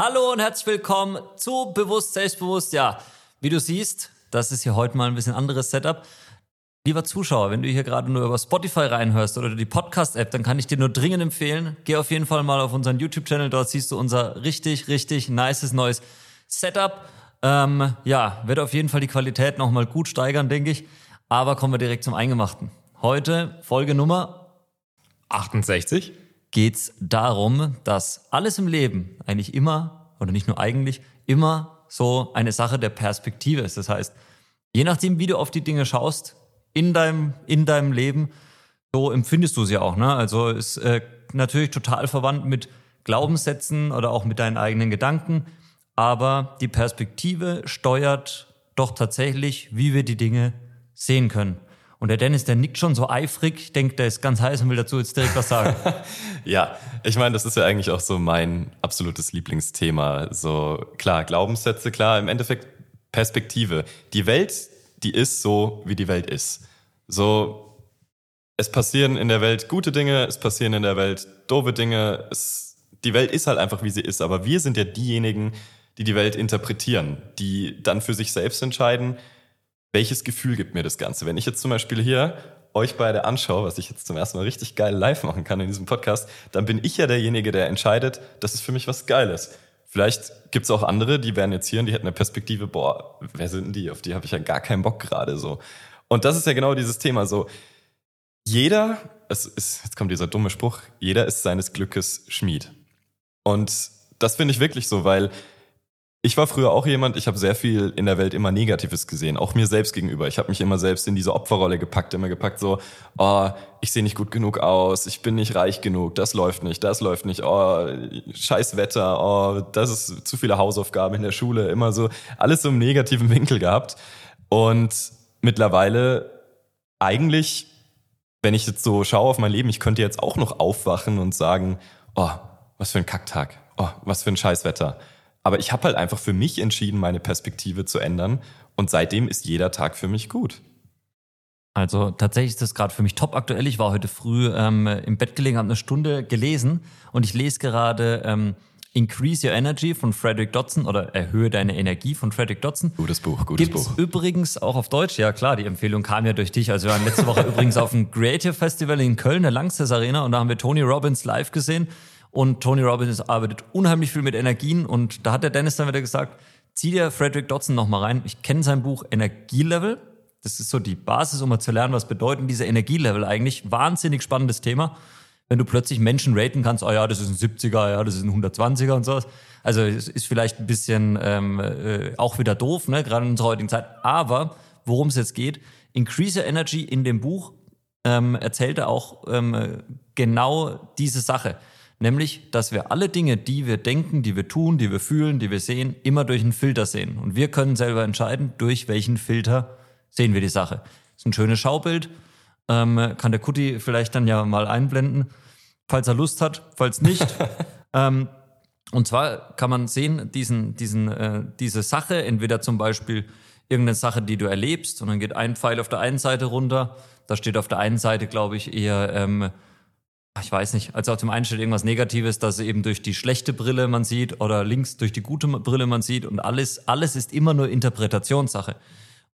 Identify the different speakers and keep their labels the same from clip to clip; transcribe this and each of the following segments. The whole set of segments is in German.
Speaker 1: Hallo und herzlich willkommen zu Bewusst Selbstbewusst. Ja, wie du siehst, das ist hier heute mal ein bisschen anderes Setup. Lieber Zuschauer, wenn du hier gerade nur über Spotify reinhörst oder die Podcast-App, dann kann ich dir nur dringend empfehlen, geh auf jeden Fall mal auf unseren YouTube-Channel, dort siehst du unser richtig, richtig nices neues Setup. Ähm, ja, wird auf jeden Fall die Qualität nochmal gut steigern, denke ich. Aber kommen wir direkt zum Eingemachten. Heute Folge Nummer
Speaker 2: 68
Speaker 1: geht's darum, dass alles im Leben eigentlich immer, oder nicht nur eigentlich, immer so eine Sache der Perspektive ist. Das heißt, je nachdem, wie du auf die Dinge schaust, in deinem, in deinem Leben, so empfindest du sie auch. Ne? Also ist äh, natürlich total verwandt mit Glaubenssätzen oder auch mit deinen eigenen Gedanken. Aber die Perspektive steuert doch tatsächlich, wie wir die Dinge sehen können. Und der Dennis, der nickt schon so eifrig, denkt, der ist ganz heiß und will dazu jetzt direkt was sagen.
Speaker 2: ja, ich meine, das ist ja eigentlich auch so mein absolutes Lieblingsthema. So klar, Glaubenssätze, klar, im Endeffekt Perspektive. Die Welt, die ist so, wie die Welt ist. So, es passieren in der Welt gute Dinge, es passieren in der Welt doofe Dinge. Es, die Welt ist halt einfach, wie sie ist. Aber wir sind ja diejenigen, die die Welt interpretieren, die dann für sich selbst entscheiden, welches Gefühl gibt mir das Ganze? Wenn ich jetzt zum Beispiel hier euch beide anschaue, was ich jetzt zum ersten Mal richtig geil live machen kann in diesem Podcast, dann bin ich ja derjenige, der entscheidet, das ist für mich was Geiles. Vielleicht gibt's auch andere, die wären jetzt hier und die hätten eine Perspektive, boah, wer sind die? Auf die habe ich ja gar keinen Bock gerade so. Und das ist ja genau dieses Thema so. Jeder, es ist, jetzt kommt dieser dumme Spruch, jeder ist seines Glückes Schmied. Und das finde ich wirklich so, weil ich war früher auch jemand, ich habe sehr viel in der Welt immer Negatives gesehen, auch mir selbst gegenüber. Ich habe mich immer selbst in diese Opferrolle gepackt, immer gepackt so, oh, ich sehe nicht gut genug aus, ich bin nicht reich genug, das läuft nicht, das läuft nicht, oh, scheiß Wetter, oh, das ist zu viele Hausaufgaben in der Schule, immer so alles so im negativen Winkel gehabt. Und mittlerweile eigentlich, wenn ich jetzt so schaue auf mein Leben, ich könnte jetzt auch noch aufwachen und sagen, oh, was für ein Kacktag, oh, was für ein Scheißwetter. Aber ich habe halt einfach für mich entschieden, meine Perspektive zu ändern. Und seitdem ist jeder Tag für mich gut.
Speaker 1: Also tatsächlich ist das gerade für mich top aktuell. Ich war heute früh ähm, im Bett gelegen, habe eine Stunde gelesen und ich lese gerade ähm, Increase Your Energy von Frederick Dodson oder Erhöhe deine Energie von Frederick Dodson.
Speaker 2: Gutes Buch, gutes
Speaker 1: Gibt's
Speaker 2: Buch.
Speaker 1: übrigens auch auf Deutsch. Ja klar, die Empfehlung kam ja durch dich. Also wir waren letzte Woche übrigens auf dem Creative Festival in Köln, der Langsess Arena und da haben wir Tony Robbins live gesehen. Und Tony Robbins arbeitet unheimlich viel mit Energien. Und da hat der Dennis dann wieder gesagt, zieh dir Frederick Dodson nochmal rein. Ich kenne sein Buch Energielevel. Das ist so die Basis, um mal zu lernen, was bedeuten diese Energielevel eigentlich. Wahnsinnig spannendes Thema. Wenn du plötzlich Menschen raten kannst, oh ja, das ist ein 70er, ja, das ist ein 120er und sowas. Also es ist vielleicht ein bisschen ähm, äh, auch wieder doof, ne, gerade in unserer heutigen Zeit. Aber worum es jetzt geht, Increase Your Energy in dem Buch ähm, erzählt er auch ähm, genau diese Sache. Nämlich, dass wir alle Dinge, die wir denken, die wir tun, die wir fühlen, die wir sehen, immer durch einen Filter sehen. Und wir können selber entscheiden, durch welchen Filter sehen wir die Sache. Das ist ein schönes Schaubild. Ähm, kann der Kutti vielleicht dann ja mal einblenden, falls er Lust hat, falls nicht. ähm, und zwar kann man sehen, diesen, diesen, äh, diese Sache, entweder zum Beispiel irgendeine Sache, die du erlebst, und dann geht ein Pfeil auf der einen Seite runter. Da steht auf der einen Seite, glaube ich, eher ähm, ich weiß nicht, also zum einen steht irgendwas Negatives, dass eben durch die schlechte Brille man sieht oder links durch die gute Brille man sieht und alles, alles ist immer nur Interpretationssache.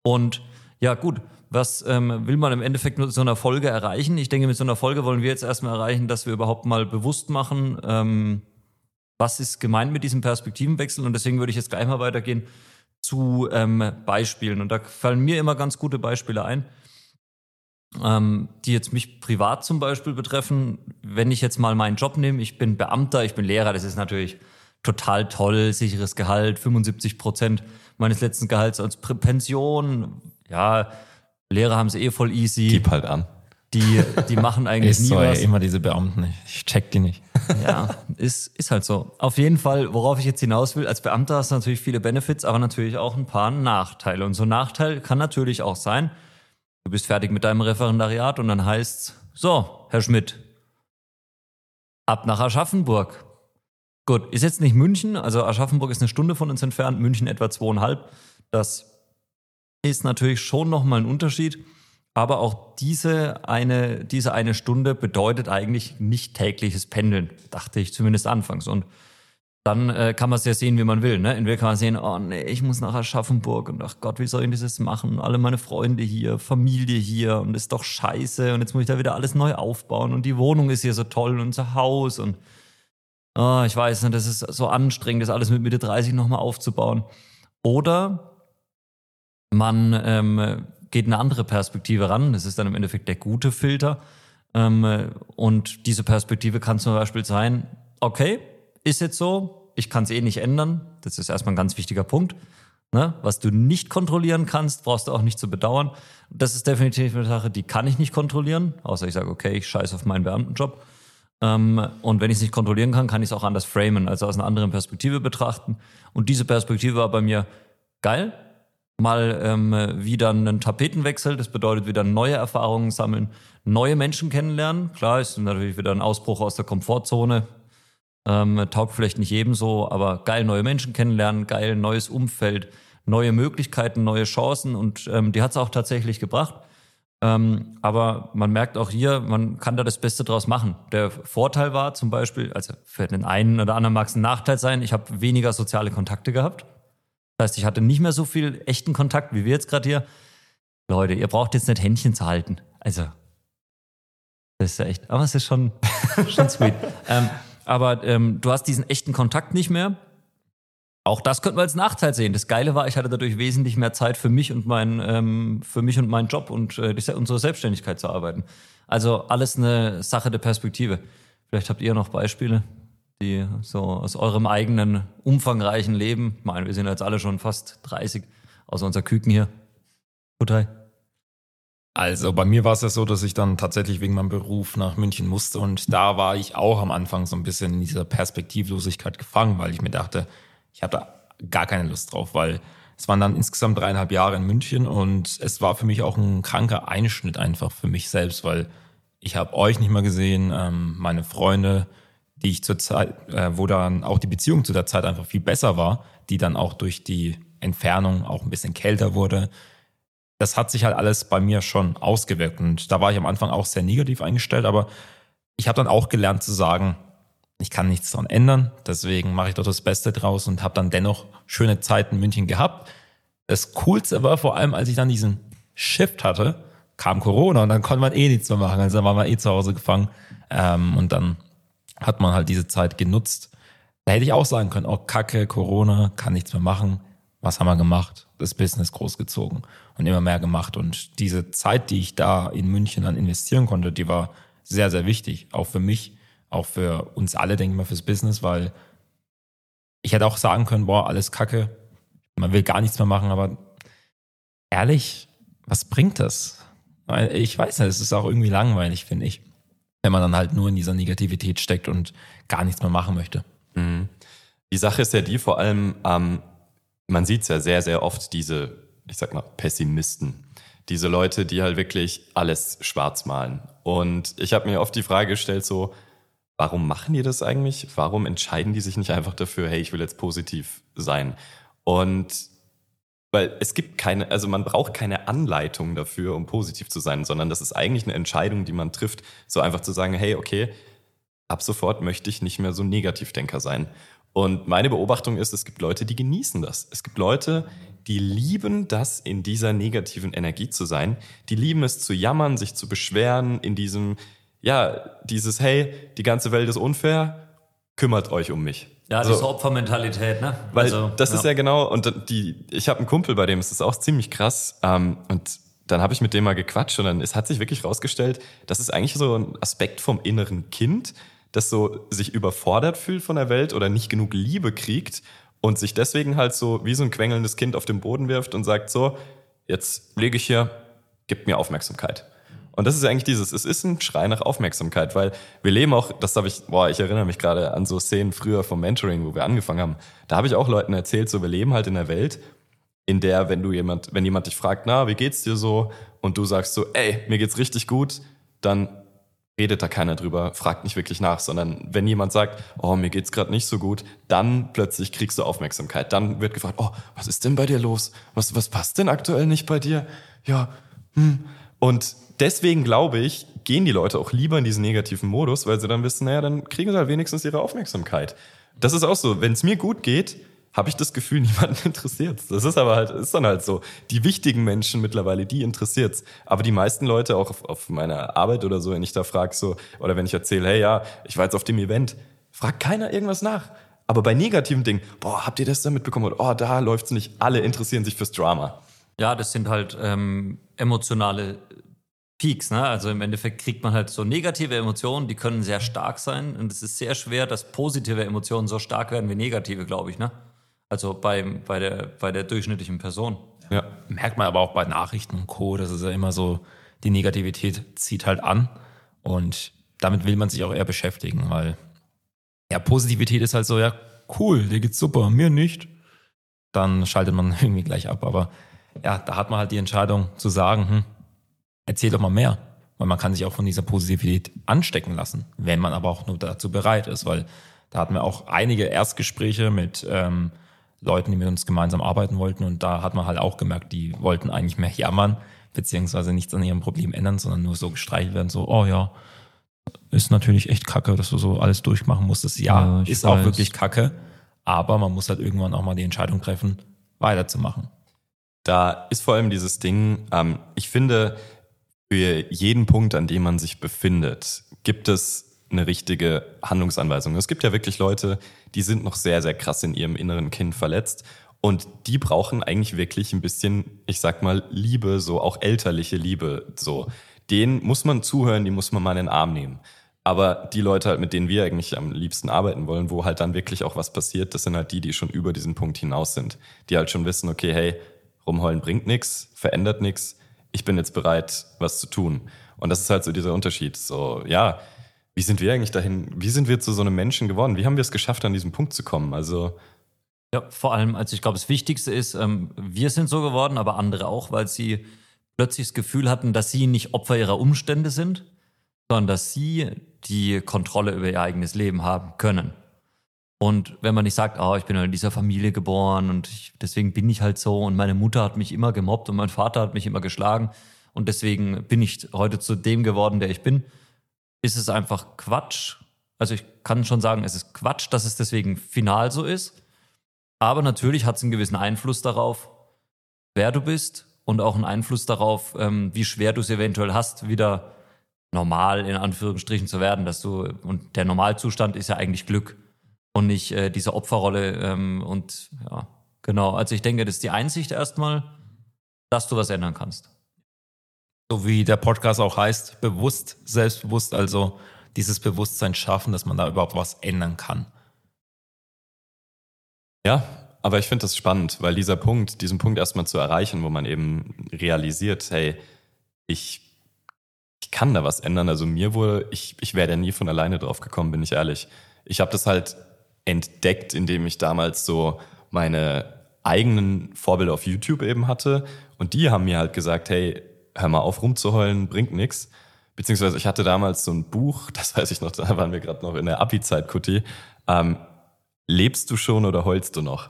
Speaker 1: Und ja, gut, was ähm, will man im Endeffekt mit so einer Folge erreichen? Ich denke, mit so einer Folge wollen wir jetzt erstmal erreichen, dass wir überhaupt mal bewusst machen, ähm, was ist gemeint mit diesem Perspektivenwechsel. Und deswegen würde ich jetzt gleich mal weitergehen zu ähm, Beispielen. Und da fallen mir immer ganz gute Beispiele ein ähm, die jetzt mich privat zum Beispiel betreffen. Wenn ich jetzt mal meinen Job nehme, ich bin Beamter, ich bin Lehrer, das ist natürlich total toll, sicheres Gehalt, 75 Prozent meines letzten Gehalts als Pension. Ja, Lehrer haben es eh voll easy.
Speaker 2: Gib halt an.
Speaker 1: Die, die machen eigentlich ist nie so, was.
Speaker 2: Ey, immer diese Beamten, ich check die nicht.
Speaker 1: Ja, ist, ist halt so. Auf jeden Fall, worauf ich jetzt hinaus will, als Beamter hast du natürlich viele Benefits, aber natürlich auch ein paar Nachteile. Und so ein Nachteil kann natürlich auch sein, Du bist fertig mit deinem Referendariat und dann heißt's, so, Herr Schmidt, ab nach Aschaffenburg. Gut, ist jetzt nicht München, also Aschaffenburg ist eine Stunde von uns entfernt, München etwa zweieinhalb. Das ist natürlich schon nochmal ein Unterschied. Aber auch diese eine, diese eine Stunde bedeutet eigentlich nicht tägliches Pendeln, dachte ich zumindest anfangs. Und dann äh, kann man es ja sehen, wie man will. Ne? Entweder kann man sehen, oh nee, ich muss nach Aschaffenburg und ach Gott, wie soll ich das machen? Alle meine Freunde hier, Familie hier und ist doch scheiße und jetzt muss ich da wieder alles neu aufbauen und die Wohnung ist hier so toll und unser Haus und oh, ich weiß nicht, das ist so anstrengend, das alles mit Mitte 30 nochmal aufzubauen. Oder man ähm, geht eine andere Perspektive ran, das ist dann im Endeffekt der gute Filter. Ähm, und diese Perspektive kann zum Beispiel sein, okay, ist jetzt so, ich kann es eh nicht ändern. Das ist erstmal ein ganz wichtiger Punkt. Ne? Was du nicht kontrollieren kannst, brauchst du auch nicht zu bedauern. Das ist definitiv eine Sache, die kann ich nicht kontrollieren, außer ich sage, okay, ich scheiße auf meinen Beamtenjob. Ähm, und wenn ich es nicht kontrollieren kann, kann ich es auch anders framen, also aus einer anderen Perspektive betrachten. Und diese Perspektive war bei mir geil. Mal ähm, wieder einen Tapetenwechsel, das bedeutet wieder neue Erfahrungen sammeln, neue Menschen kennenlernen. Klar, ist natürlich wieder ein Ausbruch aus der Komfortzone, ähm, taugt vielleicht nicht jedem so, aber geil neue Menschen kennenlernen, geil neues Umfeld, neue Möglichkeiten, neue Chancen und ähm, die hat es auch tatsächlich gebracht. Ähm, aber man merkt auch hier, man kann da das Beste draus machen. Der Vorteil war zum Beispiel, also für den einen oder anderen mag es ein Nachteil sein, ich habe weniger soziale Kontakte gehabt. Das heißt, ich hatte nicht mehr so viel echten Kontakt wie wir jetzt gerade hier. Leute, ihr braucht jetzt nicht Händchen zu halten. Also, das ist ja echt, aber es ist schon, schon sweet. ähm, aber ähm, du hast diesen echten Kontakt nicht mehr. Auch das könnte man als Nachteil sehen. Das Geile war, ich hatte dadurch wesentlich mehr Zeit für mich und mein, ähm, für mich und meinen Job und äh, unsere Selbstständigkeit zu arbeiten. Also alles eine Sache der Perspektive. Vielleicht habt ihr noch Beispiele, die so aus eurem eigenen umfangreichen Leben. Ich meine, wir sind jetzt alle schon fast 30, außer unser Küken hier. Kutai.
Speaker 3: Also bei mir war es ja so, dass ich dann tatsächlich wegen meinem Beruf nach München musste und da war ich auch am Anfang so ein bisschen in dieser Perspektivlosigkeit gefangen, weil ich mir dachte, ich habe da gar keine Lust drauf, weil es waren dann insgesamt dreieinhalb Jahre in München und es war für mich auch ein kranker Einschnitt einfach für mich selbst, weil ich habe euch nicht mehr gesehen, ähm, meine Freunde, die ich zur Zeit, äh, wo dann auch die Beziehung zu der Zeit einfach viel besser war, die dann auch durch die Entfernung auch ein bisschen kälter wurde das hat sich halt alles bei mir schon ausgewirkt. Und da war ich am Anfang auch sehr negativ eingestellt, aber ich habe dann auch gelernt zu sagen, ich kann nichts daran ändern, deswegen mache ich doch das Beste draus und habe dann dennoch schöne Zeiten in München gehabt. Das Coolste war vor allem, als ich dann diesen Shift hatte, kam Corona und dann konnte man eh nichts mehr machen. Also dann war man eh zu Hause gefangen ähm, und dann hat man halt diese Zeit genutzt. Da hätte ich auch sagen können, oh Kacke, Corona, kann nichts mehr machen. Was haben wir gemacht? Das Business großgezogen und immer mehr gemacht. Und diese Zeit, die ich da in München dann investieren konnte, die war sehr, sehr wichtig. Auch für mich, auch für uns alle, denke ich mal, fürs Business, weil ich hätte auch sagen können, boah, alles Kacke, man will gar nichts mehr machen, aber ehrlich, was bringt das? Ich weiß nicht, es ist auch irgendwie langweilig, finde ich, wenn man dann halt nur in dieser Negativität steckt und gar nichts mehr machen möchte. Mhm.
Speaker 2: Die Sache ist ja die, vor allem, ähm, man sieht es ja sehr, sehr oft, diese ich sag mal, Pessimisten. Diese Leute, die halt wirklich alles schwarz malen. Und ich habe mir oft die Frage gestellt, so, warum machen die das eigentlich? Warum entscheiden die sich nicht einfach dafür, hey, ich will jetzt positiv sein? Und weil es gibt keine, also man braucht keine Anleitung dafür, um positiv zu sein, sondern das ist eigentlich eine Entscheidung, die man trifft, so einfach zu sagen, hey, okay, ab sofort möchte ich nicht mehr so ein Negativdenker sein. Und meine Beobachtung ist, es gibt Leute, die genießen das. Es gibt Leute, die lieben das, in dieser negativen Energie zu sein. Die lieben es zu jammern, sich zu beschweren, in diesem, ja, dieses, hey, die ganze Welt ist unfair, kümmert euch um mich.
Speaker 1: Ja, also, diese Opfermentalität, ne?
Speaker 2: Weil also, das ja. ist ja genau, und die, ich habe einen Kumpel, bei dem ist das auch ziemlich krass. Ähm, und dann habe ich mit dem mal gequatscht und dann es hat sich wirklich rausgestellt, das ist eigentlich so ein Aspekt vom inneren Kind, das so sich überfordert fühlt von der Welt oder nicht genug Liebe kriegt und sich deswegen halt so wie so ein quengelndes Kind auf den Boden wirft und sagt so, jetzt lege ich hier, gib mir Aufmerksamkeit. Und das ist eigentlich dieses, es ist ein Schrei nach Aufmerksamkeit, weil wir leben auch, das habe ich, boah, ich erinnere mich gerade an so Szenen früher vom Mentoring, wo wir angefangen haben. Da habe ich auch Leuten erzählt, so wir leben halt in einer Welt, in der, wenn du jemand, wenn jemand dich fragt, na, wie geht's dir so? Und du sagst so, ey, mir geht's richtig gut, dann redet da keiner drüber, fragt nicht wirklich nach, sondern wenn jemand sagt, oh, mir geht's gerade nicht so gut, dann plötzlich kriegst du Aufmerksamkeit. Dann wird gefragt, oh, was ist denn bei dir los? Was, was passt denn aktuell nicht bei dir? Ja, hm. Und deswegen glaube ich, gehen die Leute auch lieber in diesen negativen Modus, weil sie dann wissen, naja, dann kriegen sie halt wenigstens ihre Aufmerksamkeit. Das ist auch so. Wenn es mir gut geht, habe ich das Gefühl, niemanden interessiert. Das ist aber halt, ist dann halt so. Die wichtigen Menschen mittlerweile, die interessiert's. Aber die meisten Leute, auch auf, auf meiner Arbeit oder so, wenn ich da frage so, oder wenn ich erzähle, hey ja, ich war jetzt auf dem Event, fragt keiner irgendwas nach. Aber bei negativen Dingen, boah, habt ihr das da mitbekommen? Oder, oh, da läuft's nicht. Alle interessieren sich fürs Drama.
Speaker 1: Ja, das sind halt ähm, emotionale Peaks. Ne? Also im Endeffekt kriegt man halt so negative Emotionen, die können sehr stark sein. Und es ist sehr schwer, dass positive Emotionen so stark werden wie negative, glaube ich. Ne? Also bei, bei, der, bei der durchschnittlichen Person.
Speaker 3: Ja. Merkt man aber auch bei Nachrichten und Co., das ist ja immer so, die Negativität zieht halt an. Und damit will man sich auch eher beschäftigen, weil ja, Positivität ist halt so, ja, cool, dir geht's super, mir nicht. Dann schaltet man irgendwie gleich ab. Aber ja, da hat man halt die Entscheidung zu sagen, hm, erzähl doch mal mehr. Weil man kann sich auch von dieser Positivität anstecken lassen, wenn man aber auch nur dazu bereit ist, weil da hatten wir auch einige Erstgespräche mit ähm, Leuten, die mit uns gemeinsam arbeiten wollten und da hat man halt auch gemerkt, die wollten eigentlich mehr jammern, beziehungsweise nichts an ihrem Problem ändern, sondern nur so gestreichelt werden, so, oh ja, ist natürlich echt kacke, dass du so alles durchmachen musstest. Ja, ja ist weiß. auch wirklich kacke, aber man muss halt irgendwann auch mal die Entscheidung treffen, weiterzumachen.
Speaker 2: Da ist vor allem dieses Ding, ähm, ich finde, für jeden Punkt, an dem man sich befindet, gibt es eine richtige Handlungsanweisung. Es gibt ja wirklich Leute, die sind noch sehr, sehr krass in ihrem inneren Kind verletzt und die brauchen eigentlich wirklich ein bisschen, ich sag mal, Liebe, so auch elterliche Liebe, so. Denen muss man zuhören, die muss man mal in den Arm nehmen. Aber die Leute halt, mit denen wir eigentlich am liebsten arbeiten wollen, wo halt dann wirklich auch was passiert, das sind halt die, die schon über diesen Punkt hinaus sind. Die halt schon wissen, okay, hey, rumheulen bringt nichts, verändert nichts, ich bin jetzt bereit, was zu tun. Und das ist halt so dieser Unterschied. So, ja, wie sind wir eigentlich dahin, wie sind wir zu so einem Menschen geworden? Wie haben wir es geschafft, an diesen Punkt zu kommen? Also.
Speaker 1: Ja, vor allem, also ich glaube, das Wichtigste ist, ähm, wir sind so geworden, aber andere auch, weil sie plötzlich das Gefühl hatten, dass sie nicht Opfer ihrer Umstände sind, sondern dass sie die Kontrolle über ihr eigenes Leben haben können. Und wenn man nicht sagt, oh, ich bin halt in dieser Familie geboren und ich, deswegen bin ich halt so und meine Mutter hat mich immer gemobbt und mein Vater hat mich immer geschlagen und deswegen bin ich heute zu dem geworden, der ich bin, ist es einfach Quatsch. Also ich kann schon sagen, es ist Quatsch, dass es deswegen final so ist. Aber natürlich hat es einen gewissen Einfluss darauf, wer du bist und auch einen Einfluss darauf, ähm, wie schwer du es eventuell hast, wieder normal in Anführungsstrichen zu werden, dass du und der Normalzustand ist ja eigentlich Glück und nicht äh, diese Opferrolle. Ähm, und ja, genau. Also ich denke, das ist die Einsicht erstmal, dass du was ändern kannst.
Speaker 3: So wie der Podcast auch heißt, bewusst, selbstbewusst, also dieses Bewusstsein schaffen, dass man da überhaupt was ändern kann.
Speaker 2: Ja, aber ich finde das spannend, weil dieser Punkt, diesen Punkt erstmal zu erreichen, wo man eben realisiert, hey, ich, ich kann da was ändern. Also mir wohl, ich, ich wäre da nie von alleine drauf gekommen, bin ich ehrlich. Ich habe das halt entdeckt, indem ich damals so meine eigenen Vorbilder auf YouTube eben hatte. Und die haben mir halt gesagt, hey, hör mal auf rumzuheulen, bringt nix. Beziehungsweise ich hatte damals so ein Buch, das weiß ich noch, da waren wir gerade noch in der Abi-Zeit, Kutti. Ähm, lebst du schon oder heulst du noch?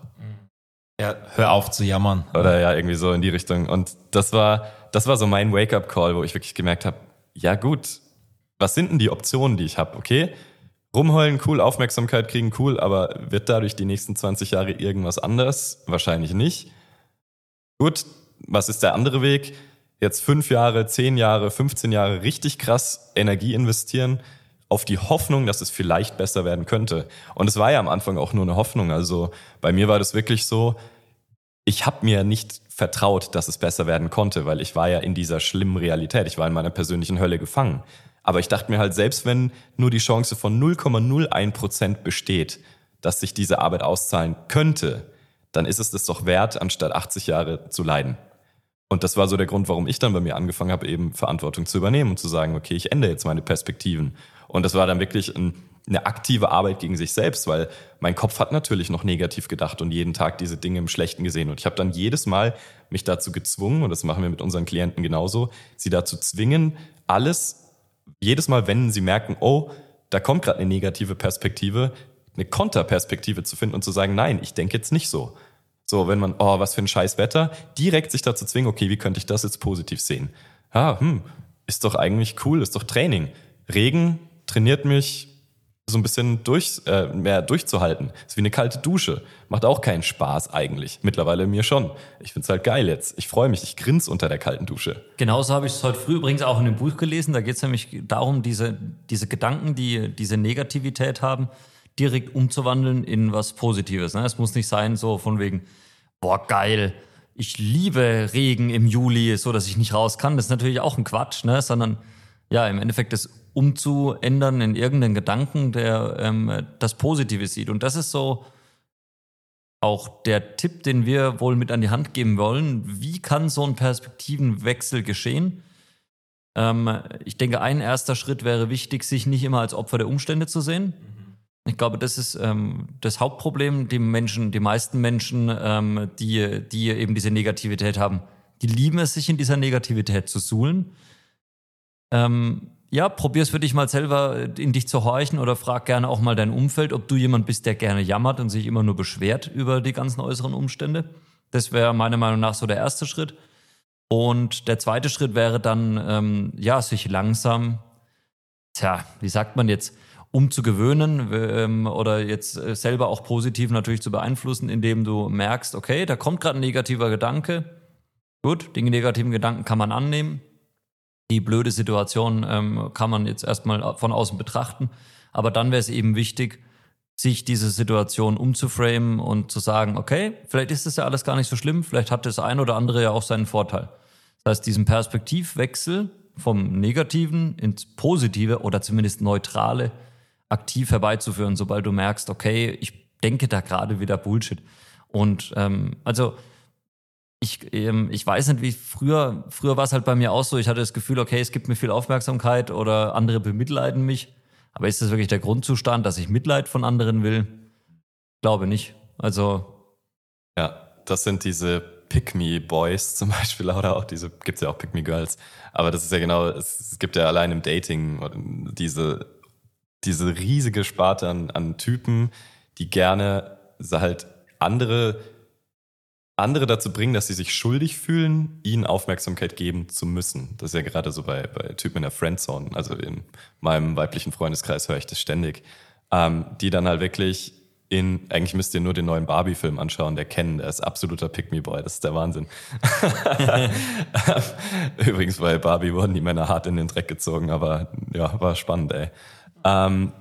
Speaker 3: Ja, hör auf zu jammern.
Speaker 2: Oder ja, irgendwie so in die Richtung. Und das war, das war so mein Wake-up-Call, wo ich wirklich gemerkt habe, ja gut, was sind denn die Optionen, die ich habe? Okay, Rumheulen cool, Aufmerksamkeit kriegen cool, aber wird dadurch die nächsten 20 Jahre irgendwas anders? Wahrscheinlich nicht. Gut, was ist der andere Weg? Jetzt fünf Jahre, zehn Jahre, 15 Jahre richtig krass Energie investieren auf die Hoffnung, dass es vielleicht besser werden könnte. Und es war ja am Anfang auch nur eine Hoffnung. Also bei mir war das wirklich so, ich habe mir nicht vertraut, dass es besser werden konnte, weil ich war ja in dieser schlimmen Realität. Ich war in meiner persönlichen Hölle gefangen. Aber ich dachte mir halt, selbst wenn nur die Chance von 0,01 Prozent besteht, dass sich diese Arbeit auszahlen könnte, dann ist es das doch wert, anstatt 80 Jahre zu leiden. Und das war so der Grund, warum ich dann bei mir angefangen habe, eben Verantwortung zu übernehmen und zu sagen, okay, ich ändere jetzt meine Perspektiven. Und das war dann wirklich ein, eine aktive Arbeit gegen sich selbst, weil mein Kopf hat natürlich noch negativ gedacht und jeden Tag diese Dinge im Schlechten gesehen. Und ich habe dann jedes Mal mich dazu gezwungen, und das machen wir mit unseren Klienten genauso, sie dazu zwingen, alles jedes Mal, wenn sie merken, oh, da kommt gerade eine negative Perspektive, eine Konterperspektive zu finden und zu sagen, nein, ich denke jetzt nicht so. So, wenn man, oh, was für ein scheiß Wetter, direkt sich dazu zwingen, okay, wie könnte ich das jetzt positiv sehen? Ah, hm, ist doch eigentlich cool, ist doch Training. Regen trainiert mich, so ein bisschen durch, äh, mehr durchzuhalten. Ist wie eine kalte Dusche. Macht auch keinen Spaß eigentlich. Mittlerweile mir schon. Ich find's halt geil jetzt. Ich freue mich. Ich grins unter der kalten Dusche.
Speaker 1: Genauso habe ich es heute früh übrigens auch in dem Buch gelesen. Da geht es nämlich darum, diese, diese Gedanken, die diese Negativität haben, direkt umzuwandeln in was Positives. Ne? Es muss nicht sein, so von wegen, boah, geil, ich liebe Regen im Juli, so dass ich nicht raus kann. Das ist natürlich auch ein Quatsch, ne? sondern ja, im Endeffekt das umzuändern in irgendeinen Gedanken, der ähm, das Positive sieht. Und das ist so auch der Tipp, den wir wohl mit an die Hand geben wollen. Wie kann so ein Perspektivenwechsel geschehen? Ähm, ich denke, ein erster Schritt wäre wichtig, sich nicht immer als Opfer der Umstände zu sehen. Ich glaube, das ist ähm, das Hauptproblem. Die Menschen, die meisten Menschen, ähm, die, die eben diese Negativität haben, die lieben es, sich in dieser Negativität zu suhlen. Ähm, ja, probier es für dich mal selber in dich zu horchen oder frag gerne auch mal dein Umfeld, ob du jemand bist, der gerne jammert und sich immer nur beschwert über die ganzen äußeren Umstände. Das wäre meiner Meinung nach so der erste Schritt. Und der zweite Schritt wäre dann, ähm, ja, sich langsam, tja, wie sagt man jetzt, umzugewöhnen ähm, oder jetzt äh, selber auch positiv natürlich zu beeinflussen, indem du merkst, okay, da kommt gerade ein negativer Gedanke. Gut, den negativen Gedanken kann man annehmen die blöde Situation ähm, kann man jetzt erstmal von außen betrachten. Aber dann wäre es eben wichtig, sich diese Situation umzuframen und zu sagen, okay, vielleicht ist das ja alles gar nicht so schlimm, vielleicht hat das ein oder andere ja auch seinen Vorteil. Das heißt, diesen Perspektivwechsel vom Negativen ins Positive oder zumindest Neutrale aktiv herbeizuführen, sobald du merkst, okay, ich denke da gerade wieder Bullshit. Und ähm, also ich, ähm, ich weiß nicht, wie früher, früher war es halt bei mir auch so, ich hatte das Gefühl, okay, es gibt mir viel Aufmerksamkeit oder andere bemitleiden mich. Aber ist das wirklich der Grundzustand, dass ich Mitleid von anderen will? Glaube nicht. Also.
Speaker 2: Ja, das sind diese Pick-Me-Boys zum Beispiel oder auch diese, gibt's ja auch Pick-Me-Girls. Aber das ist ja genau, es, es gibt ja allein im Dating diese, diese riesige Sparte an, an Typen, die gerne halt andere andere dazu bringen, dass sie sich schuldig fühlen, ihnen Aufmerksamkeit geben zu müssen. Das ist ja gerade so bei, bei Typen in der Friendzone. Also in meinem weiblichen Freundeskreis höre ich das ständig. Ähm, die dann halt wirklich in, eigentlich müsst ihr nur den neuen Barbie-Film anschauen, der kennen, der ist absoluter Pick-Me-Boy, das ist der Wahnsinn. Übrigens bei Barbie wurden die Männer hart in den Dreck gezogen, aber ja, war spannend, ey. Ähm,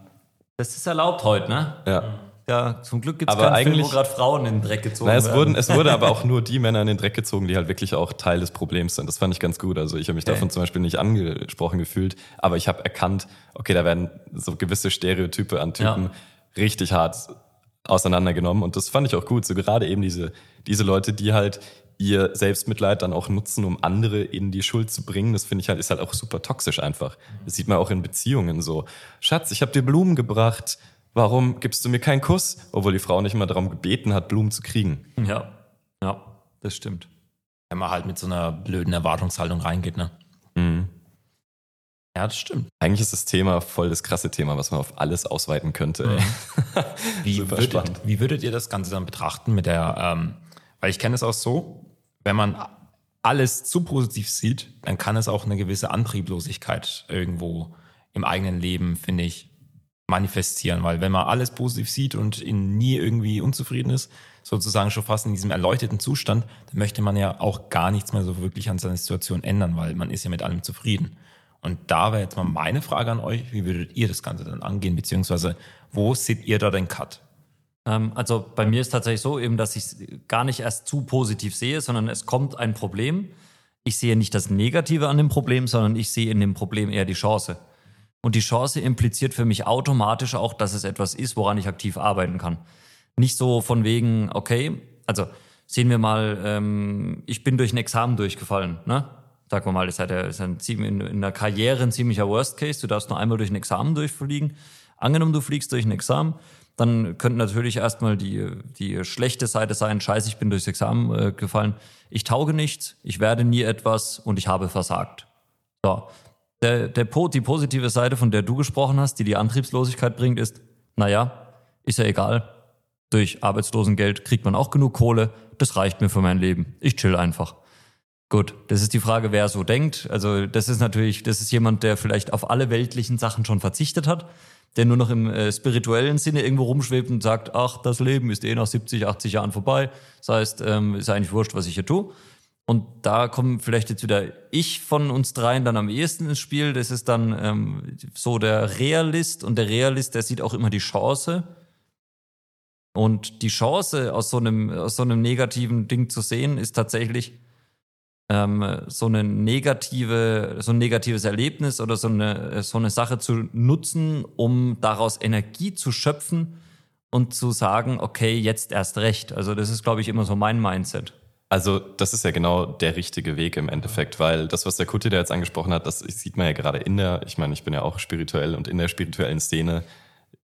Speaker 1: das ist erlaubt heute, ne?
Speaker 2: Ja.
Speaker 1: Ja, zum Glück gibt es keinen Film, wo gerade Frauen in den Dreck gezogen
Speaker 2: na, es
Speaker 1: werden.
Speaker 2: Wurden, es wurde aber auch nur die Männer in den Dreck gezogen, die halt wirklich auch Teil des Problems sind. Das fand ich ganz gut. Also ich habe mich okay. davon zum Beispiel nicht angesprochen gefühlt, aber ich habe erkannt, okay, da werden so gewisse Stereotype an Typen ja. richtig hart auseinandergenommen. Und das fand ich auch gut. So gerade eben diese, diese Leute, die halt ihr Selbstmitleid dann auch nutzen, um andere in die Schuld zu bringen. Das finde ich halt, ist halt auch super toxisch einfach. Das sieht man auch in Beziehungen so. Schatz, ich habe dir Blumen gebracht warum gibst du mir keinen Kuss? Obwohl die Frau nicht mal darum gebeten hat, Blumen zu kriegen.
Speaker 1: Ja, ja, das stimmt.
Speaker 3: Wenn man halt mit so einer blöden Erwartungshaltung reingeht, ne?
Speaker 2: Mhm.
Speaker 3: Ja, das stimmt.
Speaker 2: Eigentlich ist das Thema voll das krasse Thema, was man auf alles ausweiten könnte. Mhm.
Speaker 3: wie, würdet, wie würdet ihr das Ganze dann betrachten mit der, ähm, weil ich kenne es auch so, wenn man alles zu positiv sieht, dann kann es auch eine gewisse Antrieblosigkeit irgendwo im eigenen Leben, finde ich, manifestieren, weil wenn man alles positiv sieht und in nie irgendwie unzufrieden ist, sozusagen schon fast in diesem erleuchteten Zustand, dann möchte man ja auch gar nichts mehr so wirklich an seiner Situation ändern, weil man ist ja mit allem zufrieden. Und da wäre jetzt mal meine Frage an euch, wie würdet ihr das Ganze dann angehen, beziehungsweise wo seht ihr da den Cut?
Speaker 1: Ähm, also bei mir ist tatsächlich so eben, dass ich gar nicht erst zu positiv sehe, sondern es kommt ein Problem. Ich sehe nicht das Negative an dem Problem, sondern ich sehe in dem Problem eher die Chance. Und die Chance impliziert für mich automatisch auch, dass es etwas ist, woran ich aktiv arbeiten kann. Nicht so von wegen, okay, also sehen wir mal, ähm, ich bin durch ein Examen durchgefallen, ne? Sagen wir mal, das ist, ein, in, in der Karriere ein ziemlicher Worst Case. Du darfst nur einmal durch ein Examen durchfliegen. Angenommen, du fliegst durch ein Examen, dann könnte natürlich erstmal die, die schlechte Seite sein, scheiße, ich bin durchs Examen äh, gefallen. Ich tauge nichts, ich werde nie etwas und ich habe versagt. So, der, der, die positive Seite, von der du gesprochen hast, die die Antriebslosigkeit bringt, ist, naja, ist ja egal. Durch Arbeitslosengeld kriegt man auch genug Kohle. Das reicht mir für mein Leben. Ich chill einfach. Gut, das ist die Frage, wer so denkt. Also das ist natürlich, das ist jemand, der vielleicht auf alle weltlichen Sachen schon verzichtet hat, der nur noch im äh, spirituellen Sinne irgendwo rumschwebt und sagt, ach, das Leben ist eh nach 70, 80 Jahren vorbei. Das heißt, ähm, ist eigentlich wurscht, was ich hier tue. Und da kommen vielleicht jetzt wieder ich von uns dreien dann am ehesten ins Spiel. Das ist dann ähm, so der Realist und der Realist, der sieht auch immer die Chance. Und die Chance aus so einem, aus so einem negativen Ding zu sehen, ist tatsächlich, ähm, so eine negative, so ein negatives Erlebnis oder so eine, so eine Sache zu nutzen, um daraus Energie zu schöpfen und zu sagen, okay, jetzt erst recht. Also das ist, glaube ich, immer so mein Mindset.
Speaker 2: Also das ist ja genau der richtige Weg im Endeffekt, weil das, was der Kuti da jetzt angesprochen hat, das sieht man ja gerade in der, ich meine, ich bin ja auch spirituell und in der spirituellen Szene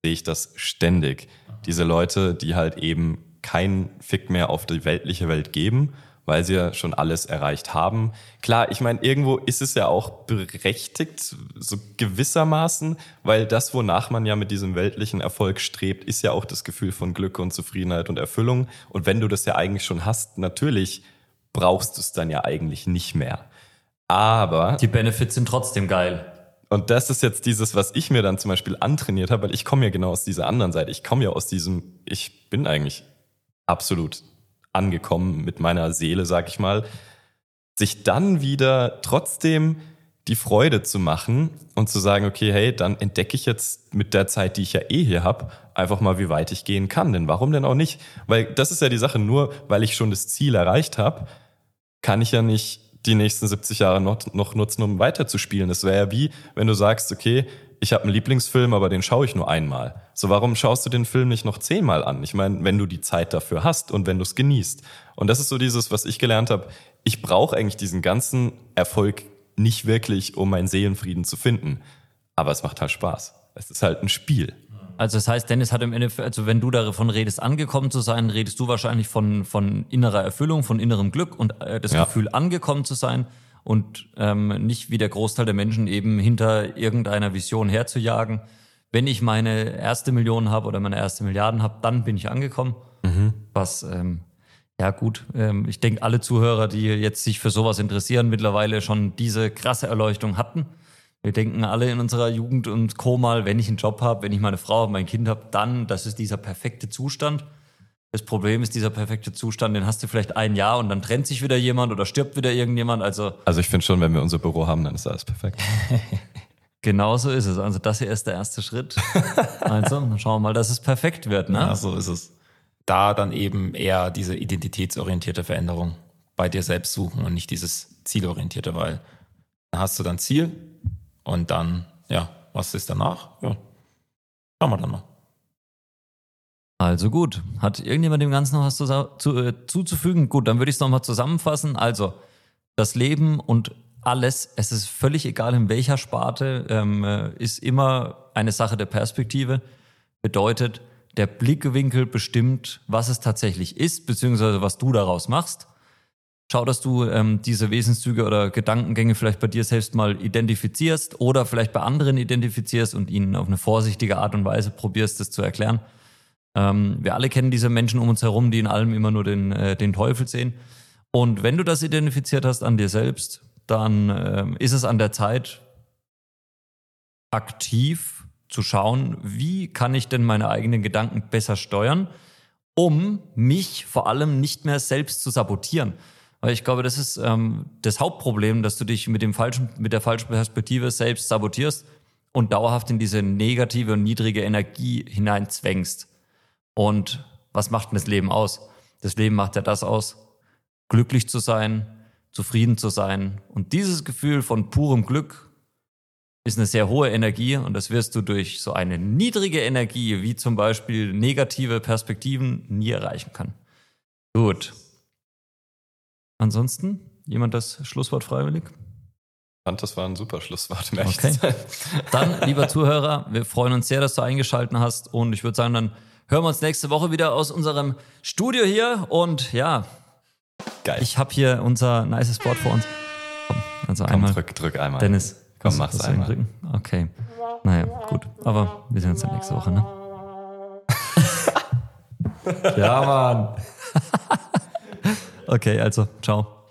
Speaker 2: sehe ich das ständig. Diese Leute, die halt eben keinen Fick mehr auf die weltliche Welt geben weil sie ja schon alles erreicht haben. Klar, ich meine, irgendwo ist es ja auch berechtigt, so gewissermaßen, weil das, wonach man ja mit diesem weltlichen Erfolg strebt, ist ja auch das Gefühl von Glück und Zufriedenheit und Erfüllung. Und wenn du das ja eigentlich schon hast, natürlich brauchst du es dann ja eigentlich nicht mehr. Aber.
Speaker 1: Die Benefits sind trotzdem geil.
Speaker 2: Und das ist jetzt dieses, was ich mir dann zum Beispiel antrainiert habe, weil ich komme ja genau aus dieser anderen Seite. Ich komme ja aus diesem, ich bin eigentlich absolut angekommen mit meiner Seele, sag ich mal, sich dann wieder trotzdem die Freude zu machen und zu sagen, okay, hey, dann entdecke ich jetzt mit der Zeit, die ich ja eh hier habe, einfach mal, wie weit ich gehen kann. Denn warum denn auch nicht? Weil das ist ja die Sache, nur weil ich schon das Ziel erreicht habe, kann ich ja nicht die nächsten 70 Jahre noch, noch nutzen, um weiterzuspielen. Das wäre ja wie, wenn du sagst, okay, ich habe einen Lieblingsfilm, aber den schaue ich nur einmal. So, warum schaust du den Film nicht noch zehnmal an? Ich meine, wenn du die Zeit dafür hast und wenn du es genießt. Und das ist so dieses, was ich gelernt habe. Ich brauche eigentlich diesen ganzen Erfolg nicht wirklich, um meinen Seelenfrieden zu finden. Aber es macht halt Spaß. Es ist halt ein Spiel.
Speaker 1: Also das heißt, Dennis hat im Endeffekt, also wenn du davon redest, angekommen zu sein, redest du wahrscheinlich von, von innerer Erfüllung, von innerem Glück und äh, das ja. Gefühl, angekommen zu sein und ähm, nicht wie der Großteil der Menschen eben hinter irgendeiner Vision herzujagen. Wenn ich meine erste Million habe oder meine erste Milliarden habe, dann bin ich angekommen. Mhm. Was ähm, ja gut, ähm, ich denke, alle Zuhörer, die jetzt sich für sowas interessieren, mittlerweile schon diese krasse Erleuchtung hatten. Wir denken alle in unserer Jugend und Co. mal, wenn ich einen Job habe, wenn ich meine Frau, mein Kind habe, dann, das ist dieser perfekte Zustand. Das Problem ist, dieser perfekte Zustand, den hast du vielleicht ein Jahr und dann trennt sich wieder jemand oder stirbt wieder irgendjemand. Also,
Speaker 2: also ich finde schon, wenn wir unser Büro haben, dann ist alles perfekt.
Speaker 1: genau so ist es. Also das hier ist der erste Schritt. Also dann schauen wir mal, dass es perfekt wird. Ne?
Speaker 3: Ja, so ist es. Da dann eben eher diese identitätsorientierte Veränderung bei dir selbst suchen und nicht dieses zielorientierte, weil dann hast du dann Ziel und dann, ja, was ist danach? Ja, schauen wir dann mal.
Speaker 1: Also gut, hat irgendjemand dem Ganzen noch was zu, zu, äh, zuzufügen? Gut, dann würde ich es nochmal zusammenfassen. Also, das Leben und alles, es ist völlig egal in welcher Sparte, ähm, äh, ist immer eine Sache der Perspektive. Bedeutet, der Blickwinkel bestimmt, was es tatsächlich ist, beziehungsweise was du daraus machst. Schau, dass du ähm, diese Wesenszüge oder Gedankengänge vielleicht bei dir selbst mal identifizierst oder vielleicht bei anderen identifizierst und ihnen auf eine vorsichtige Art und Weise probierst, das zu erklären. Ähm, wir alle kennen diese Menschen um uns herum, die in allem immer nur den, äh, den Teufel sehen. Und wenn du das identifiziert hast an dir selbst, dann äh, ist es an der Zeit, aktiv zu schauen, wie kann ich denn meine eigenen Gedanken besser steuern, um mich vor allem nicht mehr selbst zu sabotieren. Weil ich glaube, das ist ähm, das Hauptproblem, dass du dich mit, dem falschen, mit der falschen Perspektive selbst sabotierst und dauerhaft in diese negative und niedrige Energie hineinzwängst. Und was macht denn das Leben aus? Das Leben macht ja das aus, glücklich zu sein, zufrieden zu sein. Und dieses Gefühl von purem Glück ist eine sehr hohe Energie und das wirst du durch so eine niedrige Energie, wie zum Beispiel negative Perspektiven, nie erreichen können. Gut. Ansonsten, jemand das Schlusswort freiwillig?
Speaker 2: Ich fand, das war ein super Schlusswort.
Speaker 1: okay. Dann, lieber Zuhörer, wir freuen uns sehr, dass du eingeschaltet hast und ich würde sagen, dann hören wir uns nächste Woche wieder aus unserem Studio hier. Und ja, Geil. ich habe hier unser nice Sport vor uns.
Speaker 2: Komm, also Komm, einmal. Drück, drück einmal.
Speaker 1: Dennis,
Speaker 2: Komm, mach's einmal. Drücken?
Speaker 1: Okay. Naja, gut. Aber wir sehen uns dann nächste Woche, ne?
Speaker 3: ja, Mann.
Speaker 1: okay, also, ciao.